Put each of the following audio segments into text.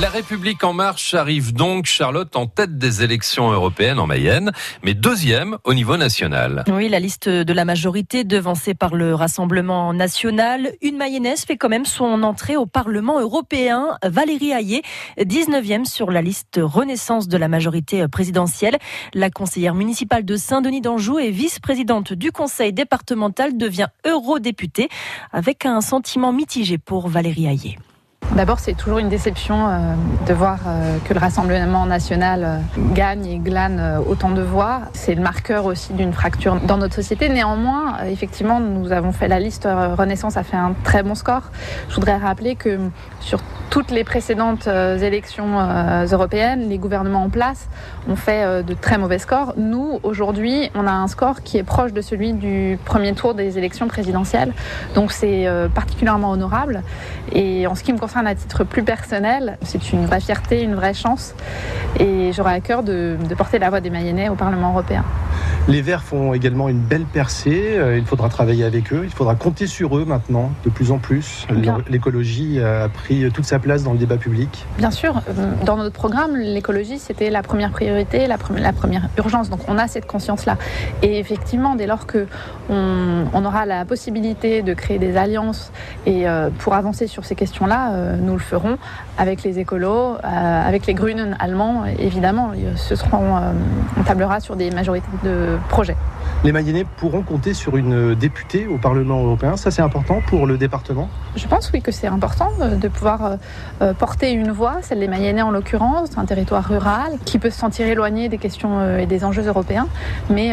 La République en marche arrive donc, Charlotte, en tête des élections européennes en Mayenne, mais deuxième au niveau national. Oui, la liste de la majorité devancée par le Rassemblement national. Une mayonnaise fait quand même son entrée au Parlement européen. Valérie Hayé, 19e sur la liste Renaissance de la majorité présidentielle. La conseillère municipale de Saint-Denis d'Anjou et vice-présidente du conseil départemental devient eurodéputée avec un sentiment mitigé pour Valérie Hayé. D'abord, c'est toujours une déception euh, de voir euh, que le Rassemblement national euh, gagne et glane autant de voix. C'est le marqueur aussi d'une fracture dans notre société. Néanmoins, effectivement, nous avons fait la liste. Renaissance a fait un très bon score. Je voudrais rappeler que sur toutes les précédentes élections européennes, les gouvernements en place ont fait de très mauvais scores. Nous, aujourd'hui, on a un score qui est proche de celui du premier tour des élections présidentielles. Donc c'est particulièrement honorable. Et en ce qui me concerne à titre plus personnel, c'est une vraie fierté, une vraie chance. Et j'aurai à cœur de, porter la voix des Mayennais au Parlement européen. Les Verts font également une belle percée. Euh, il faudra travailler avec eux. Il faudra compter sur eux maintenant, de plus en plus. L'écologie a pris toute sa place dans le débat public. Bien sûr. Euh, dans notre programme, l'écologie, c'était la première priorité, la, la, première urgence. Donc on a cette conscience-là. Et effectivement, dès lors qu'on on aura la possibilité de créer des alliances et euh, pour avancer sur ces questions-là, nous le ferons avec les écolos, avec les Grünen allemands, évidemment. Ce seront, on tablera sur des majorités de projet. Les Mayennais pourront compter sur une députée au Parlement européen. Ça, c'est important pour le département? Je pense, oui, que c'est important euh, de pouvoir euh, euh, porter une voix, celle des Mayennais en l'occurrence, un territoire rural qui peut se sentir éloigné des questions et des enjeux européens. Mais,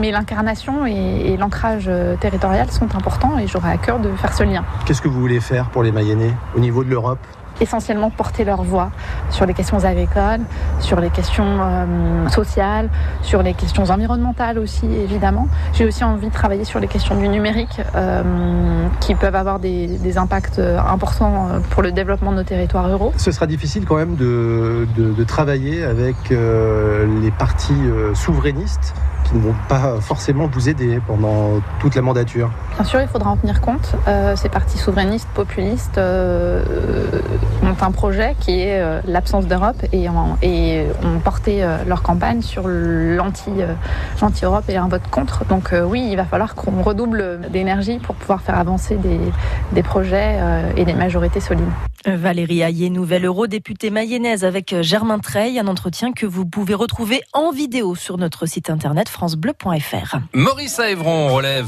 mais l'incarnation et, l'ancrage territorial sont importants et j'aurai à cœur de faire ce lien. Qu'est-ce que vous voulez faire pour les Mayennais au niveau de l'Europe? Essentiellement porter leur voix sur les questions agricoles, sur les questions euh, sociales, sur les questions environnementales aussi, évidemment. J'ai aussi envie de travailler sur les questions du numérique euh, qui peuvent avoir des, impacts importants pour le développement de nos territoires ruraux. Ce sera difficile quand même de, travailler avec euh, les partis souverainistes qui ne vont pas forcément vous aider pendant toute la mandature. Bien sûr, il faudra en tenir compte. Euh, ces partis souverainistes, populistes euh, ont un projet qui est euh, l'absence d'Europe et, et, ont porté leur campagne sur l'anti-Europe et un vote contre. Donc oui, il va falloir qu'on redouble d'énergie pour pouvoir faire avancer des, des projets et des majorités solides. Valérie Hayé, nouvelle eurodéputée mayonnaise avec Germain Treille, un entretien que vous pouvez retrouver en vidéo sur notre site internet Maurice Aévron relève